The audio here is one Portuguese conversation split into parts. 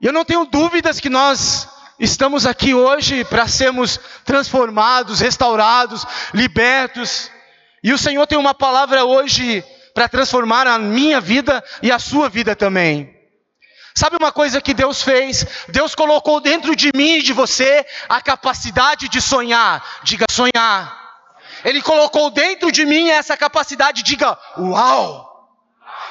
Eu não tenho dúvidas que nós estamos aqui hoje para sermos transformados, restaurados, libertos. E o Senhor tem uma palavra hoje para transformar a minha vida e a sua vida também. Sabe uma coisa que Deus fez? Deus colocou dentro de mim e de você a capacidade de sonhar. Diga sonhar. Ele colocou dentro de mim essa capacidade, diga uau.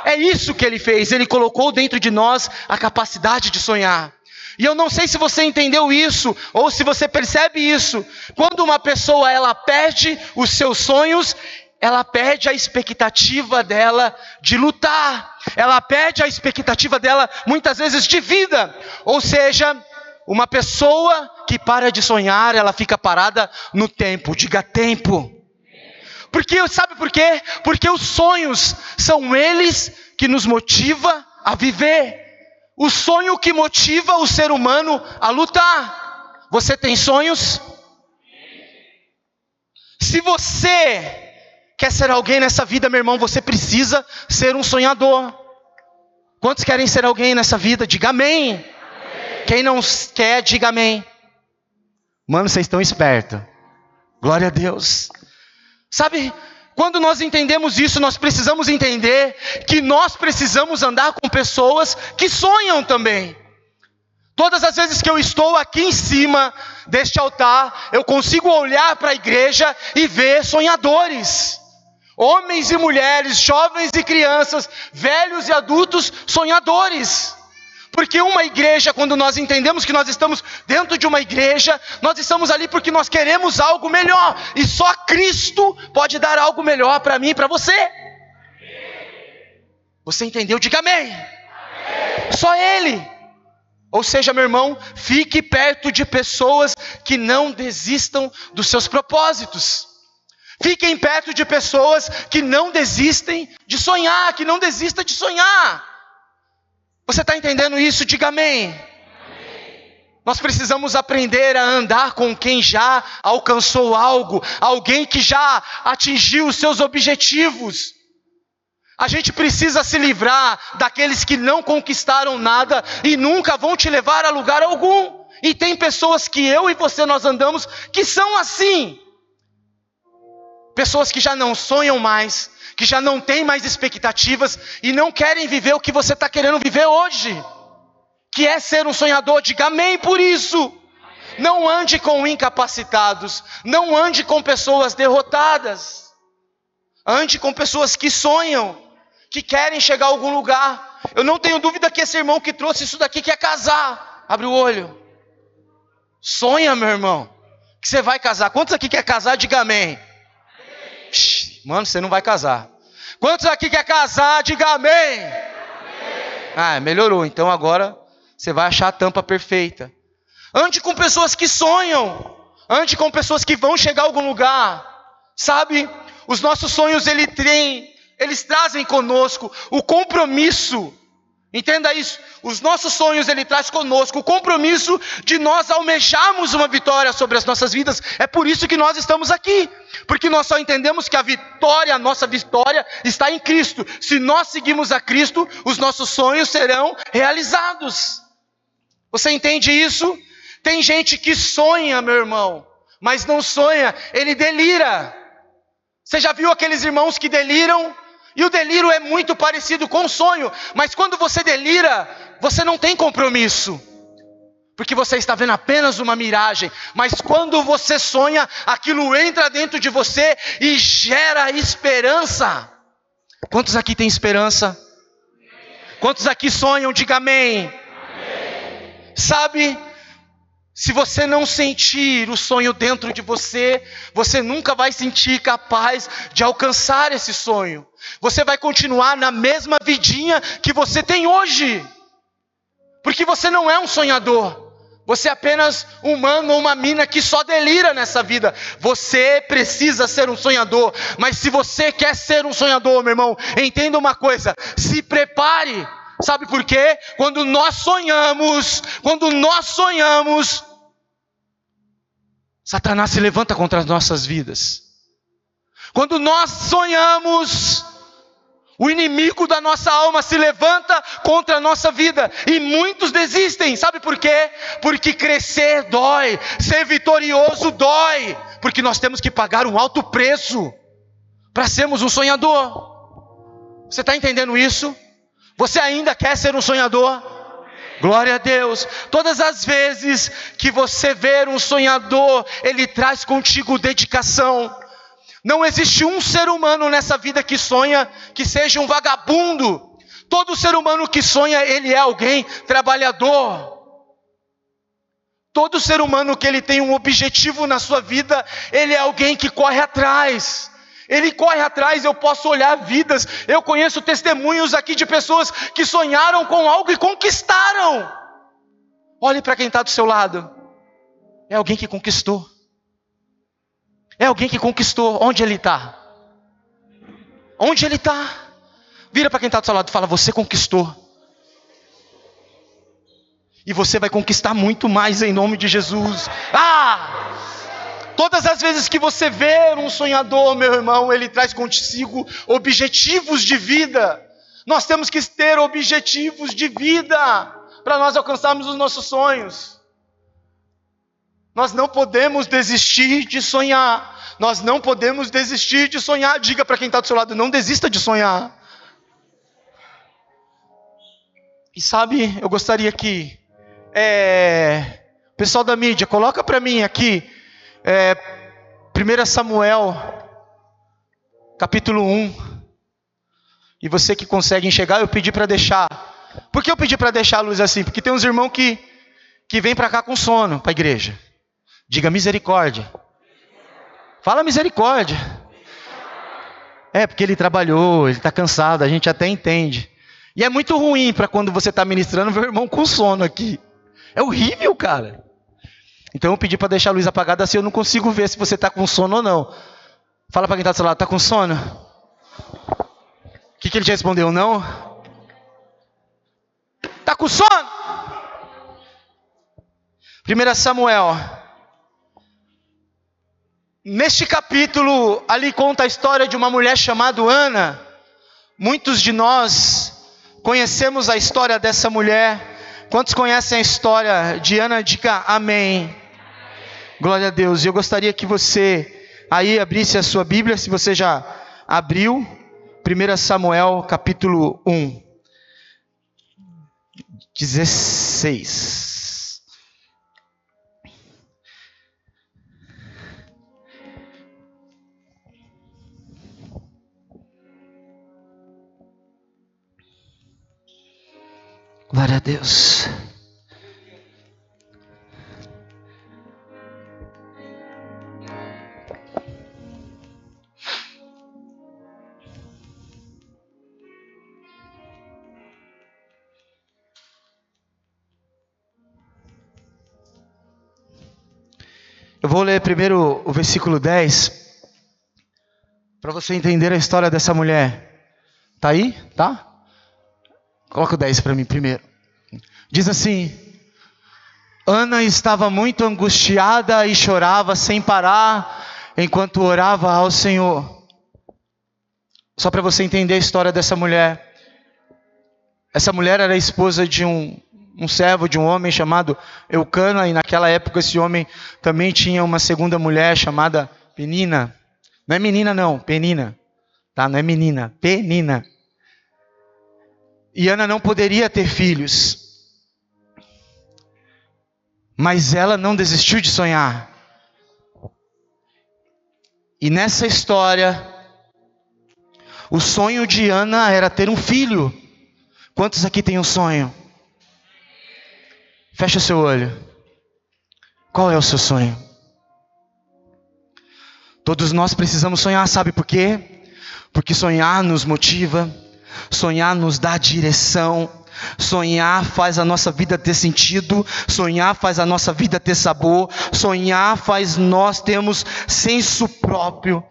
É isso que ele fez, ele colocou dentro de nós a capacidade de sonhar. E eu não sei se você entendeu isso ou se você percebe isso. Quando uma pessoa ela perde os seus sonhos, ela perde a expectativa dela de lutar. Ela perde a expectativa dela muitas vezes de vida. Ou seja, uma pessoa que para de sonhar, ela fica parada no tempo. Diga tempo. Porque sabe por quê? Porque os sonhos são eles que nos motiva a viver. O sonho que motiva o ser humano a lutar. Você tem sonhos? Se você quer ser alguém nessa vida, meu irmão, você precisa ser um sonhador. Quantos querem ser alguém nessa vida? Diga amém. amém. Quem não quer, diga amém. Mano, vocês estão espertos. Glória a Deus. Sabe, quando nós entendemos isso, nós precisamos entender que nós precisamos andar com pessoas que sonham também. Todas as vezes que eu estou aqui em cima deste altar, eu consigo olhar para a igreja e ver sonhadores. Homens e mulheres, jovens e crianças, velhos e adultos, sonhadores. Porque uma igreja, quando nós entendemos que nós estamos dentro de uma igreja, nós estamos ali porque nós queremos algo melhor. E só Cristo pode dar algo melhor para mim e para você. Você entendeu? Diga amém. Só Ele. Ou seja, meu irmão, fique perto de pessoas que não desistam dos seus propósitos. Fiquem perto de pessoas que não desistem de sonhar, que não desista de sonhar. Você está entendendo isso? Diga amém. amém. Nós precisamos aprender a andar com quem já alcançou algo, alguém que já atingiu os seus objetivos. A gente precisa se livrar daqueles que não conquistaram nada e nunca vão te levar a lugar algum. E tem pessoas que eu e você nós andamos que são assim. Pessoas que já não sonham mais, que já não têm mais expectativas e não querem viver o que você está querendo viver hoje, que é ser um sonhador. Diga amém por isso. Não ande com incapacitados, não ande com pessoas derrotadas, ande com pessoas que sonham, que querem chegar a algum lugar. Eu não tenho dúvida que esse irmão que trouxe isso daqui quer casar. Abre o olho. Sonha, meu irmão, que você vai casar. Quantos aqui quer casar? Diga amém. Mano, você não vai casar. Quantos aqui quer casar? Diga amém. amém. Ah, melhorou. Então agora você vai achar a tampa perfeita. Ande com pessoas que sonham. Ande com pessoas que vão chegar a algum lugar. Sabe? Os nossos sonhos ele tem, eles trazem conosco o compromisso Entenda isso. Os nossos sonhos ele traz conosco o compromisso de nós almejarmos uma vitória sobre as nossas vidas. É por isso que nós estamos aqui. Porque nós só entendemos que a vitória, a nossa vitória está em Cristo. Se nós seguimos a Cristo, os nossos sonhos serão realizados. Você entende isso? Tem gente que sonha, meu irmão, mas não sonha, ele delira. Você já viu aqueles irmãos que deliram e o delírio é muito parecido com o sonho, mas quando você delira, você não tem compromisso. Porque você está vendo apenas uma miragem, mas quando você sonha, aquilo entra dentro de você e gera esperança. Quantos aqui têm esperança? Quantos aqui sonham? Diga amém. amém. Sabe, se você não sentir o sonho dentro de você, você nunca vai sentir capaz de alcançar esse sonho. Você vai continuar na mesma vidinha que você tem hoje. Porque você não é um sonhador. Você é apenas um mano ou uma mina que só delira nessa vida. Você precisa ser um sonhador. Mas se você quer ser um sonhador, meu irmão, entenda uma coisa: se prepare. Sabe por quê? Quando nós sonhamos, quando nós sonhamos, Satanás se levanta contra as nossas vidas. Quando nós sonhamos, O inimigo da nossa alma se levanta contra a nossa vida e muitos desistem. Sabe por quê? Porque crescer dói, ser vitorioso dói, porque nós temos que pagar um alto preço para sermos um sonhador. Você está entendendo isso? Você ainda quer ser um sonhador? Glória a Deus. Todas as vezes que você ver um sonhador, ele traz contigo dedicação. Não existe um ser humano nessa vida que sonha que seja um vagabundo. Todo ser humano que sonha, ele é alguém trabalhador. Todo ser humano que ele tem um objetivo na sua vida, ele é alguém que corre atrás. Ele corre atrás, eu posso olhar vidas. Eu conheço testemunhos aqui de pessoas que sonharam com algo e conquistaram. Olhe para quem está do seu lado. É alguém que conquistou. É alguém que conquistou. Onde ele está? Onde ele está? Vira para quem está do seu lado e fala: Você conquistou. E você vai conquistar muito mais em nome de Jesus. Ah! Todas as vezes que você vê um sonhador, meu irmão, ele traz consigo objetivos de vida. Nós temos que ter objetivos de vida para nós alcançarmos os nossos sonhos. Nós não podemos desistir de sonhar. Nós não podemos desistir de sonhar. Diga para quem está do seu lado: não desista de sonhar. E sabe, eu gostaria que é, pessoal da mídia coloca para mim aqui é, 1 Samuel, capítulo 1. E você que consegue enxergar, eu pedi para deixar. Por que eu pedi para deixar a luz assim? Porque tem uns irmãos que, que vêm para cá com sono, para a igreja. Diga misericórdia. Fala misericórdia. É, porque ele trabalhou, ele está cansado, a gente até entende. E é muito ruim para quando você está ministrando ver o irmão com sono aqui. É horrível, cara. Então eu pedi para deixar a luz apagada assim eu não consigo ver se você está com sono ou não. Fala para quem está do seu lado, está com sono? O que, que ele já respondeu? Não? Está com sono? 1 Samuel. Neste capítulo, ali conta a história de uma mulher chamada Ana. Muitos de nós conhecemos a história dessa mulher. Quantos conhecem a história de Ana? Diga amém. Glória a Deus. Eu gostaria que você aí abrisse a sua Bíblia, se você já abriu, 1 Samuel capítulo 1, 16. Glória a Deus. Eu vou ler primeiro o versículo 10, para você entender a história dessa mulher. Tá aí? Tá? Coloca o 10 para mim primeiro. Diz assim: Ana estava muito angustiada e chorava sem parar enquanto orava ao Senhor. Só para você entender a história dessa mulher. Essa mulher era esposa de um um servo de um homem chamado Eucana, e naquela época esse homem também tinha uma segunda mulher chamada Penina. Não é menina, não, Penina. Tá? Não é menina, Penina. E Ana não poderia ter filhos. Mas ela não desistiu de sonhar. E nessa história, o sonho de Ana era ter um filho. Quantos aqui têm um sonho? Feche o seu olho. Qual é o seu sonho? Todos nós precisamos sonhar, sabe por quê? Porque sonhar nos motiva, sonhar nos dá direção, sonhar faz a nossa vida ter sentido, sonhar faz a nossa vida ter sabor, sonhar faz nós termos senso próprio.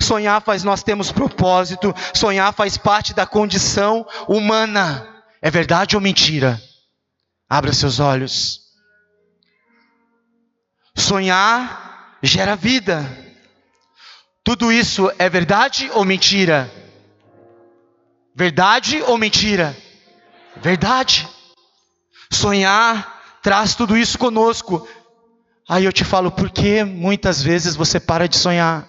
Sonhar faz nós termos propósito, sonhar faz parte da condição humana. É verdade ou mentira? Abra seus olhos. Sonhar gera vida. Tudo isso é verdade ou mentira? Verdade ou mentira? Verdade. Sonhar traz tudo isso conosco. Aí eu te falo, por que muitas vezes você para de sonhar?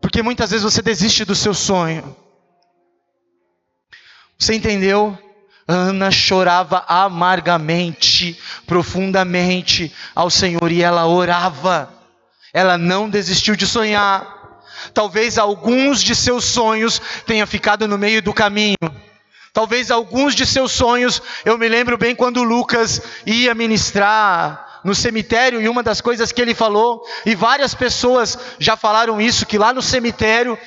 Porque muitas vezes você desiste do seu sonho. Você entendeu? Ana chorava amargamente, profundamente ao Senhor e ela orava. Ela não desistiu de sonhar. Talvez alguns de seus sonhos tenham ficado no meio do caminho. Talvez alguns de seus sonhos, eu me lembro bem quando Lucas ia ministrar no cemitério e uma das coisas que ele falou, e várias pessoas já falaram isso, que lá no cemitério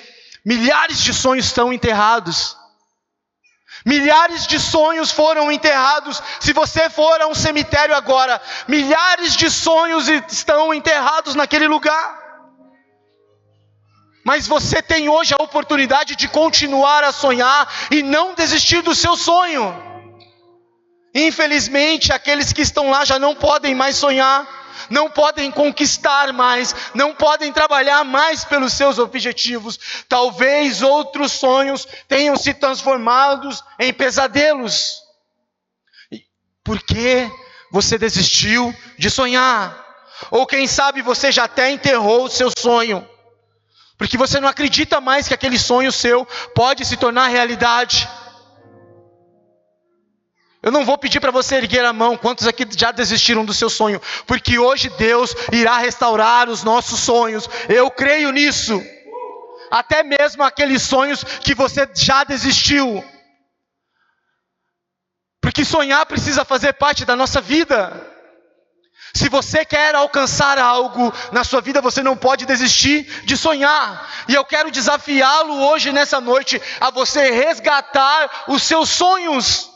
milhares de sonhos estão enterrados. Milhares de sonhos foram enterrados. Se você for a um cemitério agora, milhares de sonhos estão enterrados naquele lugar. Mas você tem hoje a oportunidade de continuar a sonhar e não desistir do seu sonho. Infelizmente, aqueles que estão lá já não podem mais sonhar, não podem conquistar mais, não podem trabalhar mais pelos seus objetivos. Talvez outros sonhos tenham se transformados em pesadelos. Por que você desistiu de sonhar? Ou quem sabe você já até enterrou o seu sonho porque você não acredita mais que aquele sonho seu pode se tornar realidade. Eu não vou pedir para você erguer a mão, quantos aqui já desistiram do seu sonho, porque hoje Deus irá restaurar os nossos sonhos, eu creio nisso, até mesmo aqueles sonhos que você já desistiu, porque sonhar precisa fazer parte da nossa vida. Se você quer alcançar algo na sua vida, você não pode desistir de sonhar. E eu quero desafiá-lo hoje, nessa noite, a você resgatar os seus sonhos.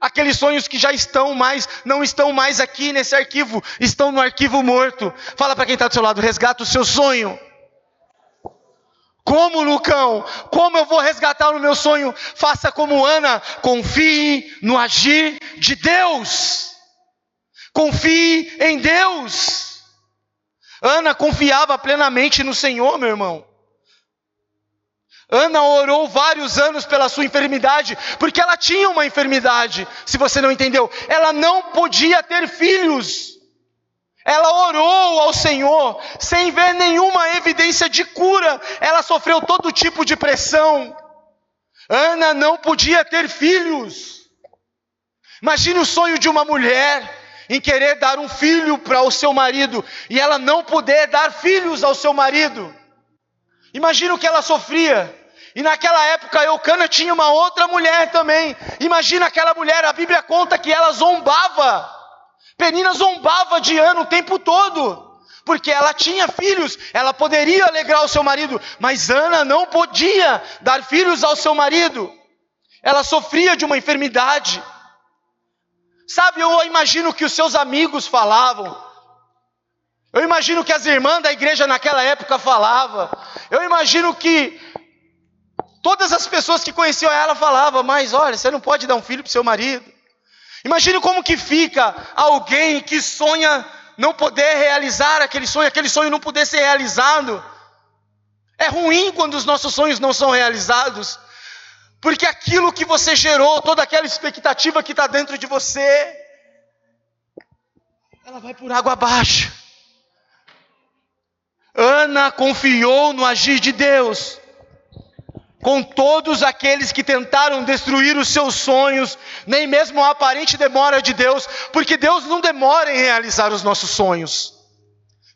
Aqueles sonhos que já estão mais, não estão mais aqui nesse arquivo, estão no arquivo morto. Fala para quem está do seu lado, resgata o seu sonho. Como, Lucão? Como eu vou resgatar o meu sonho? Faça como Ana, confie no agir de Deus. Confie em Deus. Ana confiava plenamente no Senhor, meu irmão. Ana orou vários anos pela sua enfermidade, porque ela tinha uma enfermidade. Se você não entendeu, ela não podia ter filhos. Ela orou ao Senhor sem ver nenhuma evidência de cura. Ela sofreu todo tipo de pressão. Ana não podia ter filhos. Imagine o sonho de uma mulher em querer dar um filho para o seu marido e ela não poder dar filhos ao seu marido. Imagina o que ela sofria. E naquela época Eucana tinha uma outra mulher também. Imagina aquela mulher, a Bíblia conta que ela zombava. Penina zombava de ano o tempo todo. Porque ela tinha filhos, ela poderia alegrar o seu marido, mas Ana não podia dar filhos ao seu marido. Ela sofria de uma enfermidade. Sabe, eu imagino que os seus amigos falavam. Eu imagino que as irmãs da igreja naquela época falavam. Eu imagino que todas as pessoas que conheciam ela falavam, mas olha, você não pode dar um filho para seu marido. Imagine como que fica alguém que sonha não poder realizar aquele sonho, aquele sonho não poder ser realizado. É ruim quando os nossos sonhos não são realizados. Porque aquilo que você gerou, toda aquela expectativa que está dentro de você, ela vai por água abaixo. Ana confiou no agir de Deus. Com todos aqueles que tentaram destruir os seus sonhos, nem mesmo a aparente demora de Deus, porque Deus não demora em realizar os nossos sonhos.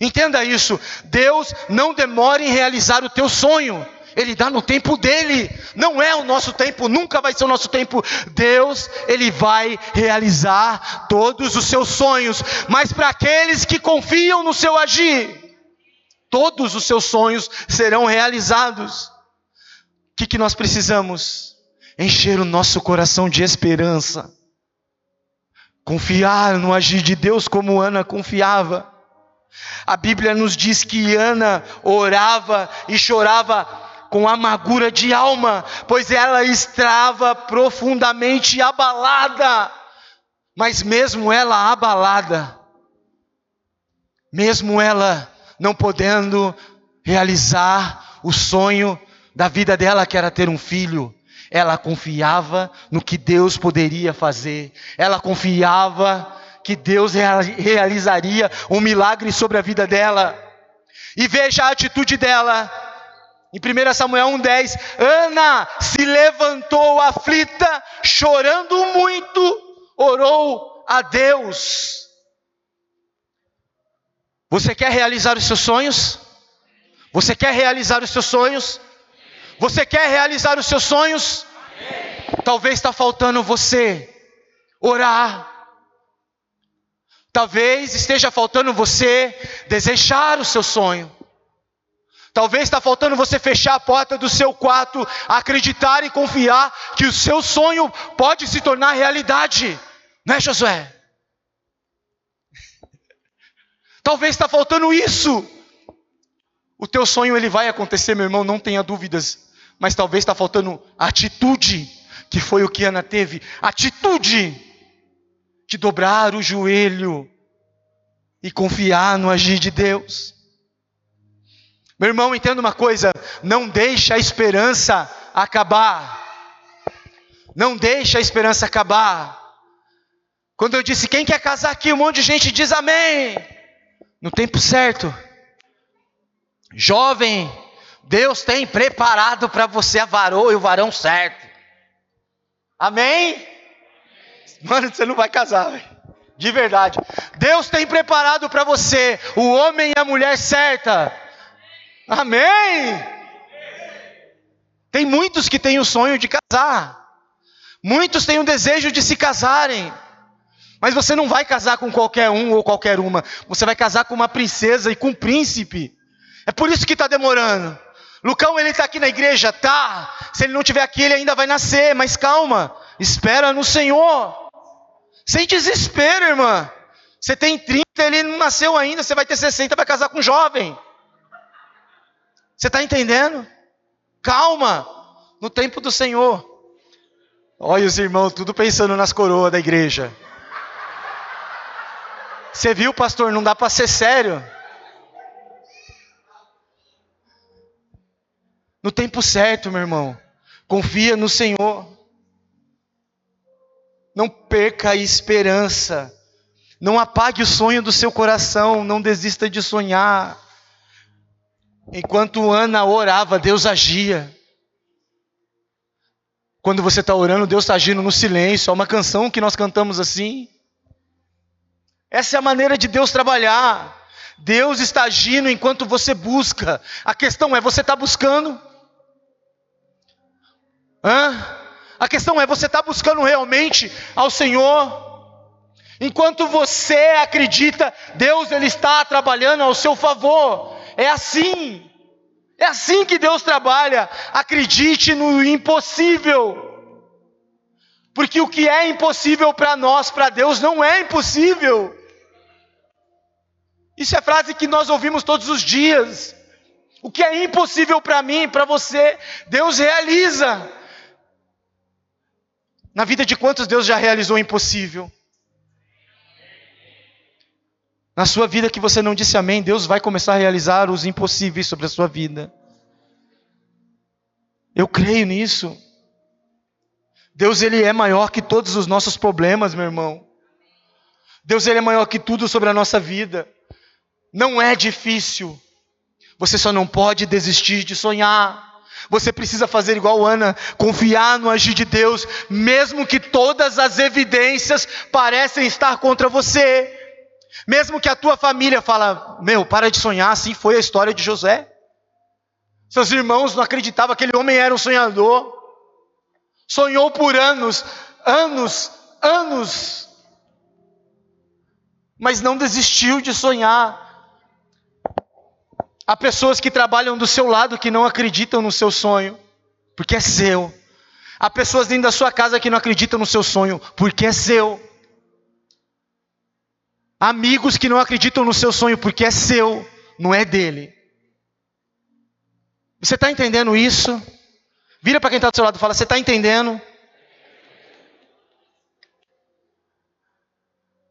Entenda isso, Deus não demora em realizar o teu sonho. Ele dá no tempo dele, não é o nosso tempo, nunca vai ser o nosso tempo. Deus, ele vai realizar todos os seus sonhos, mas para aqueles que confiam no seu agir, todos os seus sonhos serão realizados. O que, que nós precisamos? Encher o nosso coração de esperança, confiar no agir de Deus como Ana confiava. A Bíblia nos diz que Ana orava e chorava com amargura de alma, pois ela estava profundamente abalada. Mas mesmo ela abalada, mesmo ela não podendo realizar o sonho da vida dela, que era ter um filho. Ela confiava no que Deus poderia fazer. Ela confiava que Deus realizaria um milagre sobre a vida dela. E veja a atitude dela. Em 1 Samuel 1,10, Ana se levantou aflita, chorando muito, orou a Deus. Você quer realizar os seus sonhos? Você quer realizar os seus sonhos? Você quer realizar os seus sonhos? Talvez está faltando você orar. Talvez esteja faltando você desejar o seu sonho. Talvez está faltando você fechar a porta do seu quarto, acreditar e confiar que o seu sonho pode se tornar realidade. Não é, Josué? Talvez está faltando isso. O teu sonho ele vai acontecer, meu irmão, não tenha dúvidas. Mas talvez está faltando atitude, que foi o que Ana teve. Atitude de dobrar o joelho e confiar no agir de Deus. Meu irmão, entenda uma coisa: não deixe a esperança acabar. Não deixe a esperança acabar. Quando eu disse quem quer casar aqui, um monte de gente diz amém. No tempo certo. Jovem, Deus tem preparado para você a varoa e o varão certo. Amém? Mano, você não vai casar. De verdade. Deus tem preparado para você o homem e a mulher certa. Amém? Tem muitos que têm o sonho de casar. Muitos têm o desejo de se casarem. Mas você não vai casar com qualquer um ou qualquer uma. Você vai casar com uma princesa e com um príncipe. É por isso que está demorando. Lucão, ele está aqui na igreja? Tá. Se ele não estiver aqui, ele ainda vai nascer. Mas calma. Espera no Senhor. Sem desespero, irmã. Você tem 30, ele não nasceu ainda. Você vai ter 60, vai casar com um jovem. Você está entendendo? Calma, no tempo do Senhor. Olha os irmãos, tudo pensando nas coroas da igreja. Você viu, pastor? Não dá para ser sério. No tempo certo, meu irmão. Confia no Senhor. Não perca a esperança. Não apague o sonho do seu coração. Não desista de sonhar. Enquanto Ana orava, Deus agia. Quando você está orando, Deus está agindo no silêncio. É uma canção que nós cantamos assim. Essa é a maneira de Deus trabalhar. Deus está agindo enquanto você busca. A questão é: você está buscando? Hã? A questão é: você está buscando realmente ao Senhor? Enquanto você acredita, Deus ele está trabalhando ao seu favor. É assim. É assim que Deus trabalha. Acredite no impossível. Porque o que é impossível para nós, para Deus, não é impossível. Isso é frase que nós ouvimos todos os dias. O que é impossível para mim, para você, Deus realiza. Na vida de quantos Deus já realizou o impossível? Na sua vida que você não disse amém, Deus vai começar a realizar os impossíveis sobre a sua vida. Eu creio nisso. Deus ele é maior que todos os nossos problemas, meu irmão. Deus ele é maior que tudo sobre a nossa vida. Não é difícil. Você só não pode desistir de sonhar. Você precisa fazer igual Ana, confiar no agir de Deus, mesmo que todas as evidências parecem estar contra você. Mesmo que a tua família fala, meu, para de sonhar, assim foi a história de José. Seus irmãos não acreditavam que aquele homem era um sonhador. Sonhou por anos, anos, anos. Mas não desistiu de sonhar. Há pessoas que trabalham do seu lado que não acreditam no seu sonho, porque é seu. Há pessoas dentro da sua casa que não acreditam no seu sonho, porque é seu amigos que não acreditam no seu sonho porque é seu, não é dele. Você está entendendo isso? Vira para quem está do seu lado e fala: Você está entendendo?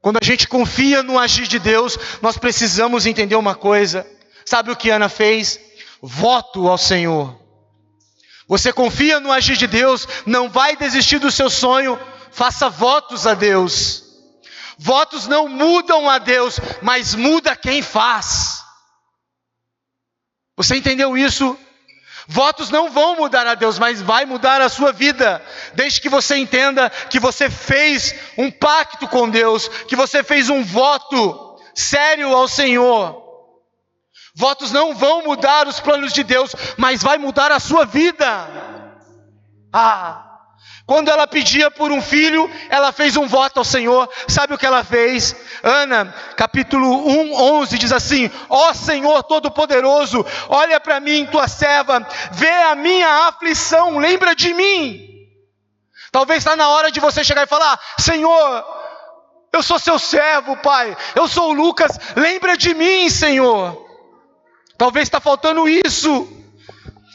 Quando a gente confia no agir de Deus, nós precisamos entender uma coisa. Sabe o que Ana fez? Voto ao Senhor. Você confia no agir de Deus, não vai desistir do seu sonho, faça votos a Deus. Votos não mudam a Deus, mas muda quem faz. Você entendeu isso? Votos não vão mudar a Deus, mas vai mudar a sua vida, desde que você entenda que você fez um pacto com Deus, que você fez um voto sério ao Senhor. Votos não vão mudar os planos de Deus, mas vai mudar a sua vida. Ah, quando ela pedia por um filho, ela fez um voto ao Senhor. Sabe o que ela fez? Ana, capítulo 1, 11, diz assim: Ó oh Senhor Todo-Poderoso, olha para mim, tua serva, vê a minha aflição, lembra de mim. Talvez está na hora de você chegar e falar: Senhor, eu sou seu servo, Pai, eu sou o Lucas, lembra de mim, Senhor. Talvez está faltando isso.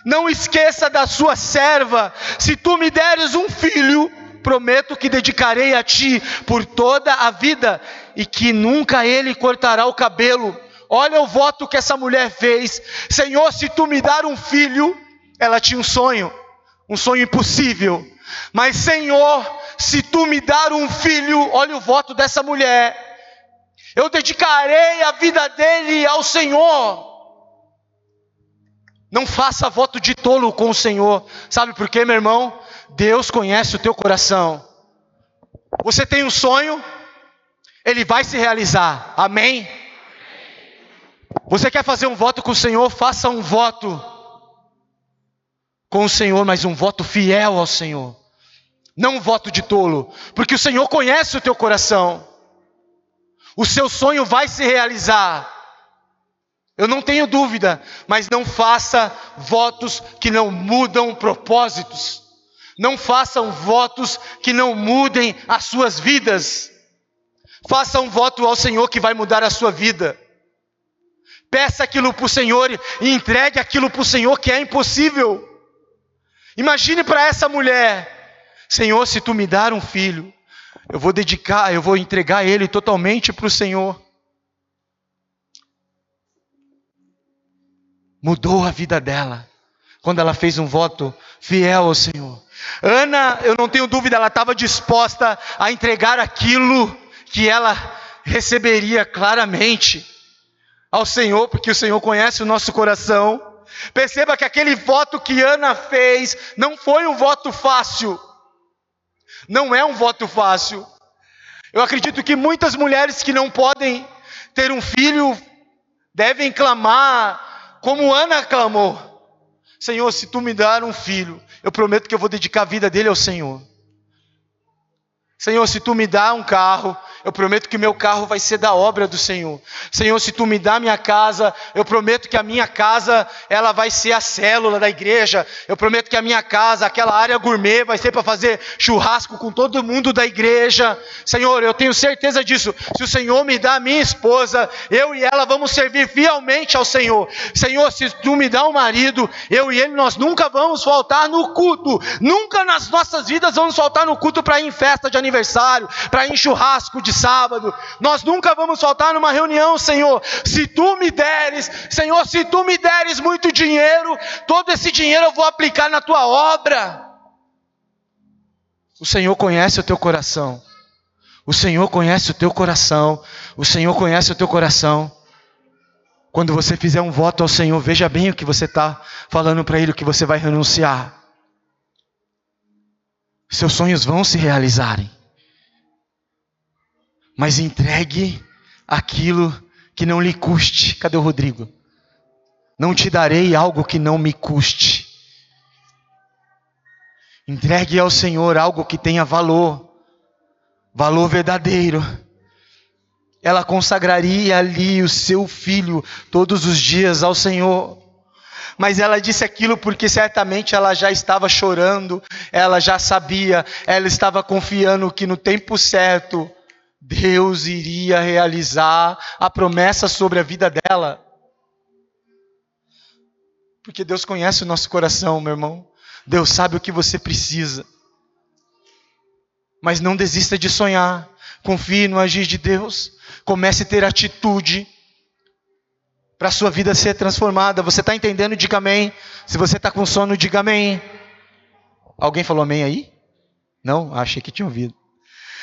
Não esqueça da sua serva. Se tu me deres um filho, prometo que dedicarei a ti por toda a vida e que nunca ele cortará o cabelo. Olha o voto que essa mulher fez. Senhor, se tu me dar um filho, ela tinha um sonho, um sonho impossível. Mas Senhor, se tu me dar um filho, olha o voto dessa mulher. Eu dedicarei a vida dele ao Senhor. Não faça voto de tolo com o Senhor. Sabe por quê, meu irmão? Deus conhece o teu coração. Você tem um sonho, ele vai se realizar. Amém? Você quer fazer um voto com o Senhor? Faça um voto com o Senhor, mas um voto fiel ao Senhor. Não um voto de tolo, porque o Senhor conhece o teu coração. O seu sonho vai se realizar. Eu não tenho dúvida, mas não faça votos que não mudam propósitos. Não façam votos que não mudem as suas vidas. Faça um voto ao Senhor que vai mudar a sua vida. Peça aquilo para o Senhor e entregue aquilo para o Senhor que é impossível. Imagine para essa mulher: Senhor, se tu me dar um filho, eu vou dedicar, eu vou entregar ele totalmente para o Senhor. Mudou a vida dela quando ela fez um voto fiel ao Senhor. Ana, eu não tenho dúvida, ela estava disposta a entregar aquilo que ela receberia claramente ao Senhor, porque o Senhor conhece o nosso coração. Perceba que aquele voto que Ana fez não foi um voto fácil. Não é um voto fácil. Eu acredito que muitas mulheres que não podem ter um filho devem clamar como Ana clamou: Senhor, se tu me dar um filho, eu prometo que eu vou dedicar a vida dele ao Senhor. Senhor, se tu me dá um carro, eu prometo que meu carro vai ser da obra do Senhor. Senhor, se tu me dá minha casa, eu prometo que a minha casa, ela vai ser a célula da igreja. Eu prometo que a minha casa, aquela área gourmet, vai ser para fazer churrasco com todo mundo da igreja. Senhor, eu tenho certeza disso. Se o Senhor me dá a minha esposa, eu e ela vamos servir fielmente ao Senhor. Senhor, se tu me dá um marido, eu e ele nós nunca vamos faltar no culto. Nunca nas nossas vidas vamos faltar no culto para ir em festa de aniversário, para ir em churrasco de sábado. Nós nunca vamos faltar numa reunião, Senhor. Se tu me deres, Senhor, se tu me deres muito dinheiro, todo esse dinheiro eu vou aplicar na tua obra. O Senhor conhece o teu coração. O Senhor conhece o teu coração. O Senhor conhece o teu coração. Quando você fizer um voto ao Senhor, veja bem o que você está falando para Ele, o que você vai renunciar. Seus sonhos vão se realizarem mas entregue aquilo que não lhe custe. Cadê o Rodrigo? Não te darei algo que não me custe. Entregue ao Senhor algo que tenha valor, valor verdadeiro. Ela consagraria ali o seu filho todos os dias ao Senhor. Mas ela disse aquilo porque certamente ela já estava chorando, ela já sabia, ela estava confiando que no tempo certo Deus iria realizar a promessa sobre a vida dela. Porque Deus conhece o nosso coração, meu irmão. Deus sabe o que você precisa. Mas não desista de sonhar. Confie no agir de Deus. Comece a ter atitude para a sua vida ser transformada. Você está entendendo? Diga amém. Se você está com sono, diga amém. Alguém falou amém aí? Não? Achei que tinha ouvido.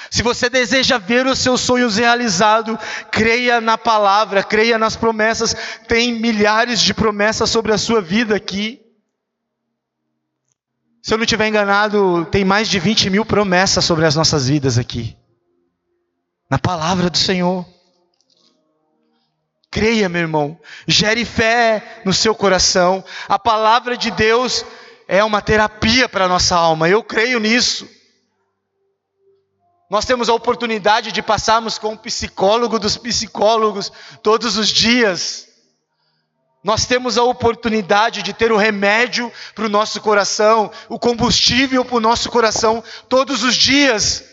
Se você deseja ver os seus sonhos realizados, creia na palavra, creia nas promessas. Tem milhares de promessas sobre a sua vida aqui. Se eu não estiver enganado, tem mais de 20 mil promessas sobre as nossas vidas aqui. Na palavra do Senhor. Creia, meu irmão. Gere fé no seu coração. A palavra de Deus é uma terapia para a nossa alma. Eu creio nisso. Nós temos a oportunidade de passarmos com o psicólogo dos psicólogos todos os dias. Nós temos a oportunidade de ter o remédio para o nosso coração, o combustível para o nosso coração todos os dias.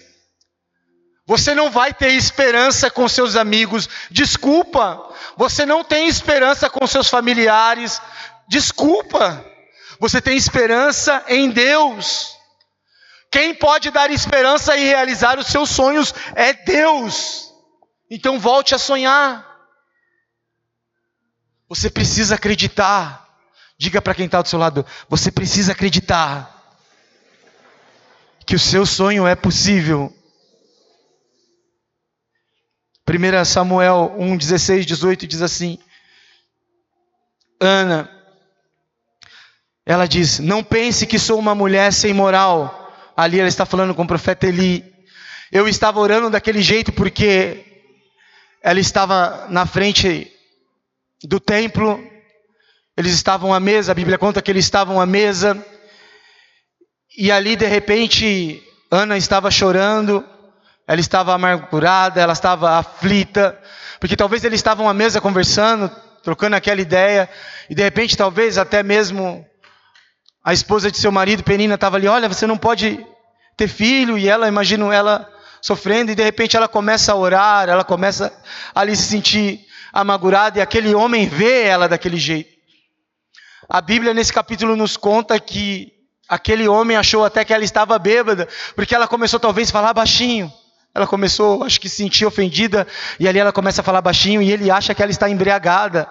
Você não vai ter esperança com seus amigos, desculpa. Você não tem esperança com seus familiares, desculpa. Você tem esperança em Deus. Quem pode dar esperança e realizar os seus sonhos é Deus. Então volte a sonhar. Você precisa acreditar. Diga para quem está do seu lado: você precisa acreditar que o seu sonho é possível. 1 Samuel 1, 16, 18 diz assim: Ana, ela diz: Não pense que sou uma mulher sem moral ali ela está falando com o profeta Eli. Eu estava orando daquele jeito porque ela estava na frente do templo, eles estavam à mesa, a Bíblia conta que eles estavam à mesa, e ali de repente Ana estava chorando, ela estava amargurada, ela estava aflita, porque talvez eles estavam à mesa conversando, trocando aquela ideia, e de repente talvez até mesmo a esposa de seu marido, Penina, estava ali, olha, você não pode ter filho, e ela, imagino ela sofrendo, e de repente ela começa a orar, ela começa a ali se sentir amargurada, e aquele homem vê ela daquele jeito. A Bíblia nesse capítulo nos conta que aquele homem achou até que ela estava bêbada, porque ela começou talvez a falar baixinho. Ela começou, acho que se sentir ofendida, e ali ela começa a falar baixinho, e ele acha que ela está embriagada.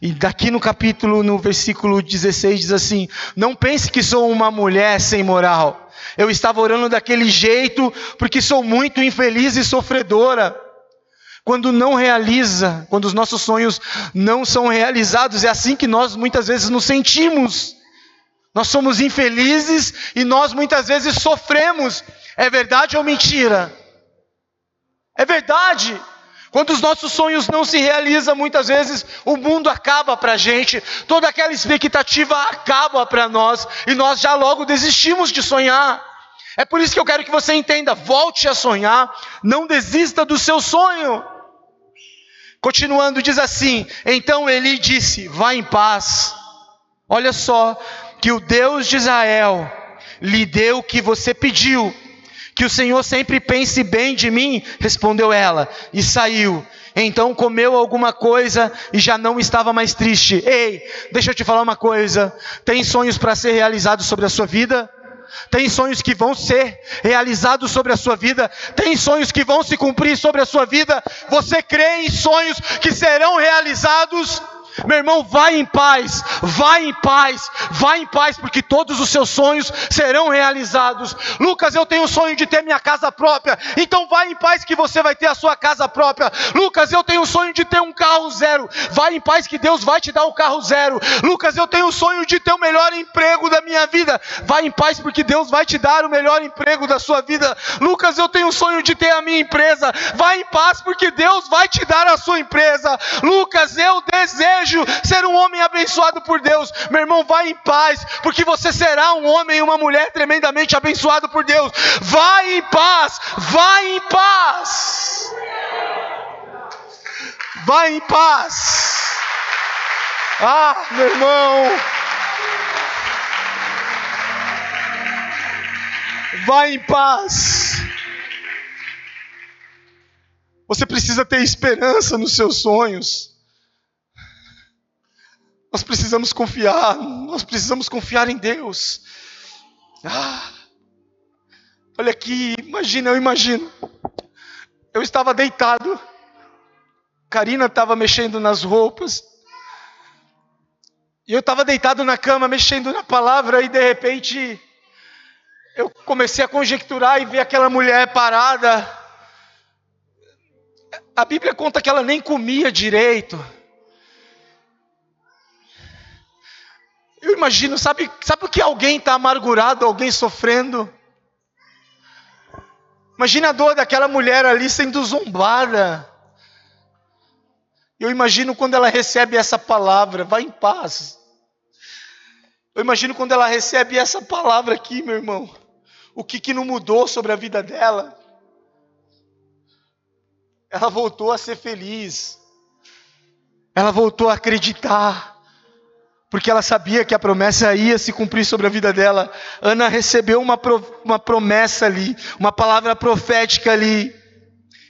E daqui no capítulo, no versículo 16, diz assim: Não pense que sou uma mulher sem moral. Eu estava orando daquele jeito porque sou muito infeliz e sofredora. Quando não realiza, quando os nossos sonhos não são realizados, é assim que nós muitas vezes nos sentimos. Nós somos infelizes e nós muitas vezes sofremos. É verdade ou mentira? É verdade. Quando os nossos sonhos não se realizam, muitas vezes o mundo acaba para a gente, toda aquela expectativa acaba para nós e nós já logo desistimos de sonhar. É por isso que eu quero que você entenda: volte a sonhar, não desista do seu sonho. Continuando, diz assim: Então Eli disse: Vá em paz. Olha só, que o Deus de Israel lhe deu o que você pediu que o Senhor sempre pense bem de mim, respondeu ela, e saiu. Então comeu alguma coisa e já não estava mais triste. Ei, deixa eu te falar uma coisa: tem sonhos para ser realizados sobre a sua vida? Tem sonhos que vão ser realizados sobre a sua vida, tem sonhos que vão se cumprir sobre a sua vida. Você crê em sonhos que serão realizados? Meu irmão, vai em paz, vai em paz, vai em paz, porque todos os seus sonhos serão realizados. Lucas, eu tenho o sonho de ter minha casa própria, então vai em paz que você vai ter a sua casa própria. Lucas, eu tenho o sonho de ter um carro zero, vai em paz que Deus vai te dar o carro zero. Lucas, eu tenho o sonho de ter o melhor emprego da minha vida, vai em paz porque Deus vai te dar o melhor emprego da sua vida. Lucas, eu tenho o sonho de ter a minha empresa, vai em paz porque Deus vai te dar a sua empresa. Lucas, eu desejo desejo ser um homem abençoado por Deus. Meu irmão, vai em paz, porque você será um homem e uma mulher tremendamente abençoado por Deus. Vai em paz, vai em paz. Vai em paz. Ah, meu irmão. Vai em paz. Você precisa ter esperança nos seus sonhos. Nós precisamos confiar, nós precisamos confiar em Deus. Ah, olha aqui, imagina, eu imagino. Eu estava deitado, Karina estava mexendo nas roupas, e eu estava deitado na cama, mexendo na palavra, e de repente eu comecei a conjecturar e ver aquela mulher parada. A Bíblia conta que ela nem comia direito. Eu imagino, sabe, sabe o que alguém está amargurado, alguém sofrendo? Imagina a dor daquela mulher ali sendo zombada. Eu imagino quando ela recebe essa palavra, vai em paz. Eu imagino quando ela recebe essa palavra aqui, meu irmão. O que, que não mudou sobre a vida dela? Ela voltou a ser feliz. Ela voltou a acreditar. Porque ela sabia que a promessa ia se cumprir sobre a vida dela. Ana recebeu uma, uma promessa ali, uma palavra profética ali.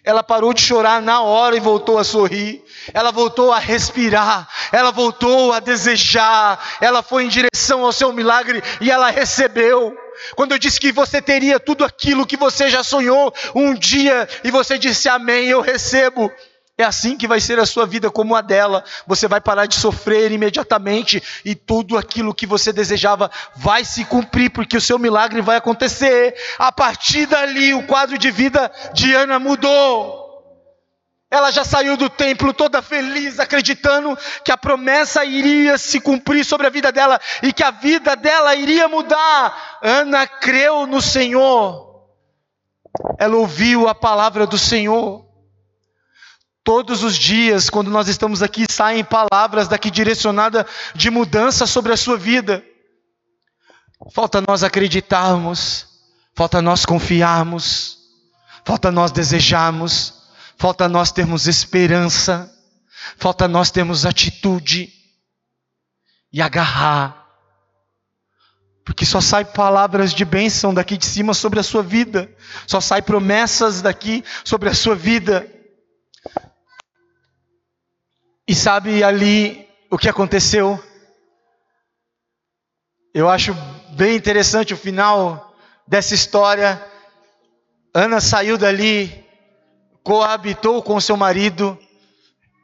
Ela parou de chorar na hora e voltou a sorrir. Ela voltou a respirar. Ela voltou a desejar. Ela foi em direção ao seu milagre e ela recebeu. Quando eu disse que você teria tudo aquilo que você já sonhou um dia e você disse amém, eu recebo. É assim que vai ser a sua vida, como a dela. Você vai parar de sofrer imediatamente e tudo aquilo que você desejava vai se cumprir, porque o seu milagre vai acontecer. A partir dali, o quadro de vida de Ana mudou. Ela já saiu do templo toda feliz, acreditando que a promessa iria se cumprir sobre a vida dela e que a vida dela iria mudar. Ana creu no Senhor. Ela ouviu a palavra do Senhor. Todos os dias, quando nós estamos aqui, saem palavras daqui direcionadas de mudança sobre a sua vida. Falta nós acreditarmos, falta nós confiarmos, falta nós desejarmos, falta nós termos esperança, falta nós termos atitude e agarrar. Porque só sai palavras de bênção daqui de cima sobre a sua vida, só sai promessas daqui sobre a sua vida. E sabe ali o que aconteceu? Eu acho bem interessante o final dessa história. Ana saiu dali, coabitou com seu marido,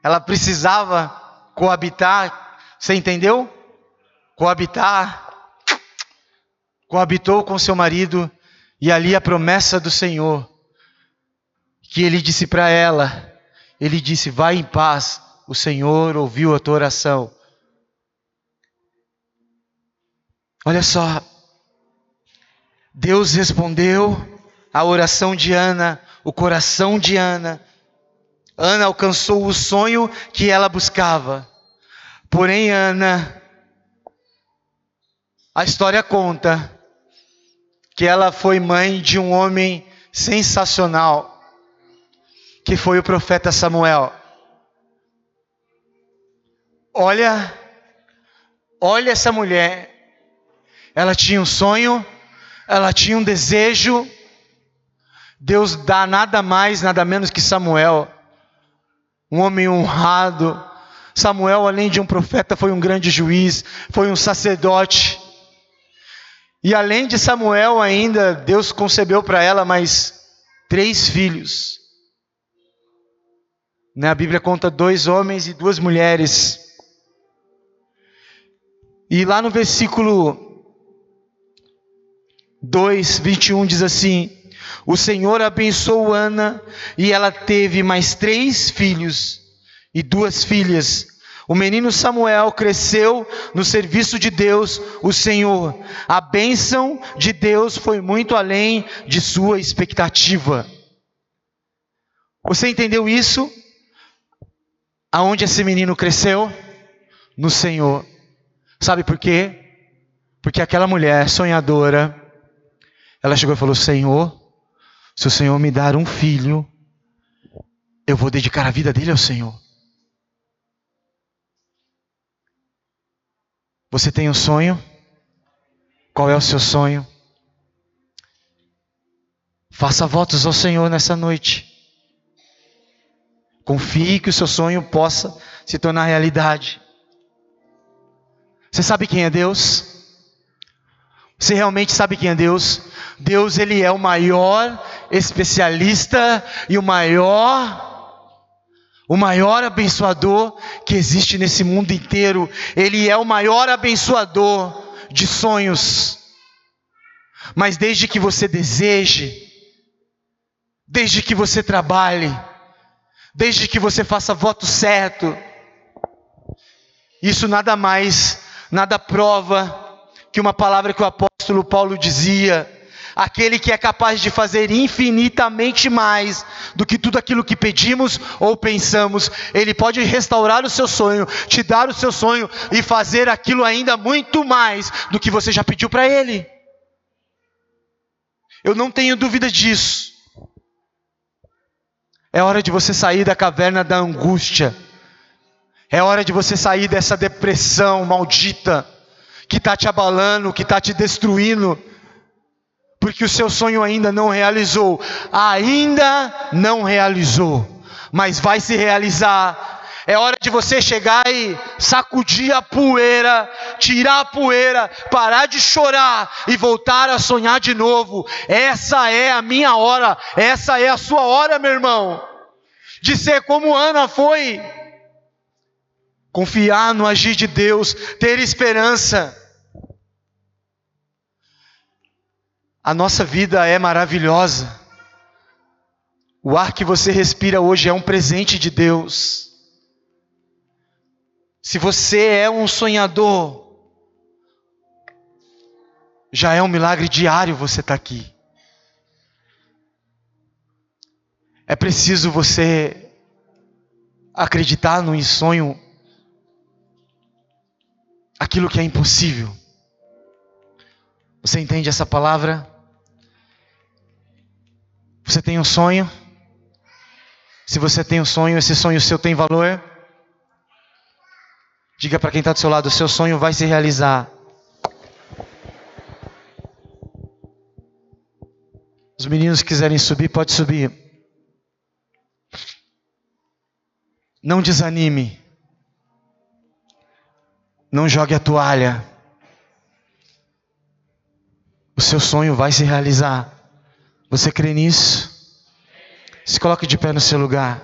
ela precisava coabitar, você entendeu? Coabitar, coabitou com seu marido, e ali a promessa do Senhor, que ele disse para ela: ele disse, vai em paz, o Senhor ouviu a tua oração. Olha só, Deus respondeu a oração de Ana, o coração de Ana. Ana alcançou o sonho que ela buscava. Porém, Ana, a história conta que ela foi mãe de um homem sensacional, que foi o profeta Samuel. Olha, olha essa mulher. Ela tinha um sonho, ela tinha um desejo. Deus dá nada mais, nada menos que Samuel, um homem honrado. Samuel, além de um profeta, foi um grande juiz, foi um sacerdote. E além de Samuel, ainda, Deus concebeu para ela mais três filhos. Na Bíblia conta dois homens e duas mulheres. E lá no versículo 2, 21 diz assim: O Senhor abençoou Ana e ela teve mais três filhos e duas filhas. O menino Samuel cresceu no serviço de Deus, o Senhor. A bênção de Deus foi muito além de sua expectativa. Você entendeu isso? Aonde esse menino cresceu? No Senhor. Sabe por quê? Porque aquela mulher sonhadora, ela chegou e falou: Senhor, se o Senhor me dar um filho, eu vou dedicar a vida dele ao Senhor. Você tem um sonho? Qual é o seu sonho? Faça votos ao Senhor nessa noite. Confie que o seu sonho possa se tornar realidade. Você sabe quem é Deus? Você realmente sabe quem é Deus? Deus, ele é o maior especialista e o maior o maior abençoador que existe nesse mundo inteiro. Ele é o maior abençoador de sonhos. Mas desde que você deseje, desde que você trabalhe, desde que você faça voto certo, isso nada mais, nada prova que uma palavra que o apóstolo Paulo dizia: aquele que é capaz de fazer infinitamente mais do que tudo aquilo que pedimos ou pensamos, ele pode restaurar o seu sonho, te dar o seu sonho e fazer aquilo ainda muito mais do que você já pediu para ele. Eu não tenho dúvida disso. É hora de você sair da caverna da angústia. É hora de você sair dessa depressão maldita que está te abalando, que está te destruindo, porque o seu sonho ainda não realizou. Ainda não realizou, mas vai se realizar. É hora de você chegar e sacudir a poeira, tirar a poeira, parar de chorar e voltar a sonhar de novo. Essa é a minha hora, essa é a sua hora, meu irmão, de ser como Ana foi confiar no agir de Deus, ter esperança. A nossa vida é maravilhosa. O ar que você respira hoje é um presente de Deus. Se você é um sonhador, já é um milagre diário você estar tá aqui. É preciso você acreditar no sonho aquilo que é impossível. Você entende essa palavra? Você tem um sonho? Se você tem um sonho, esse sonho seu tem valor? Diga para quem está do seu lado: o seu sonho vai se realizar. Os meninos que quiserem subir, pode subir. Não desanime. Não jogue a toalha. O seu sonho vai se realizar. Você crê nisso? Se coloque de pé no seu lugar.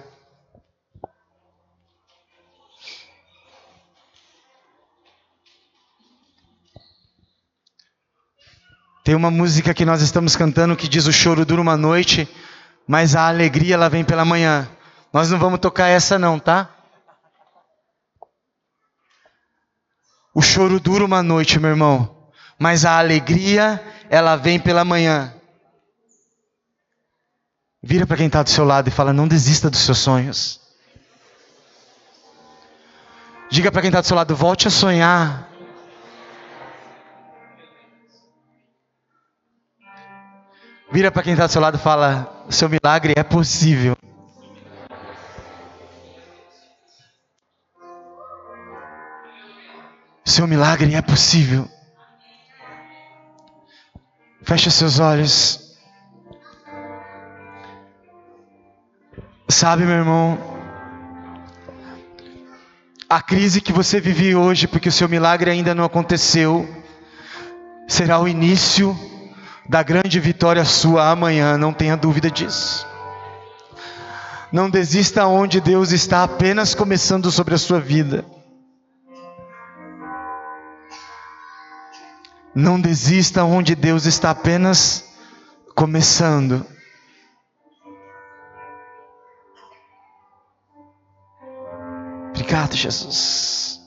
Tem uma música que nós estamos cantando que diz: O choro dura uma noite, mas a alegria ela vem pela manhã. Nós não vamos tocar essa, não, tá? O choro dura uma noite, meu irmão, mas a alegria, ela vem pela manhã. Vira para quem está do seu lado e fala: não desista dos seus sonhos. Diga para quem está do seu lado: volte a sonhar. Vira para quem está do seu lado e fala: seu milagre é possível. Seu milagre é possível. Feche seus olhos. Sabe, meu irmão, a crise que você vive hoje, porque o seu milagre ainda não aconteceu, será o início da grande vitória sua amanhã, não tenha dúvida disso. Não desista onde Deus está apenas começando sobre a sua vida. Não desista onde Deus está apenas começando. Obrigado, Jesus.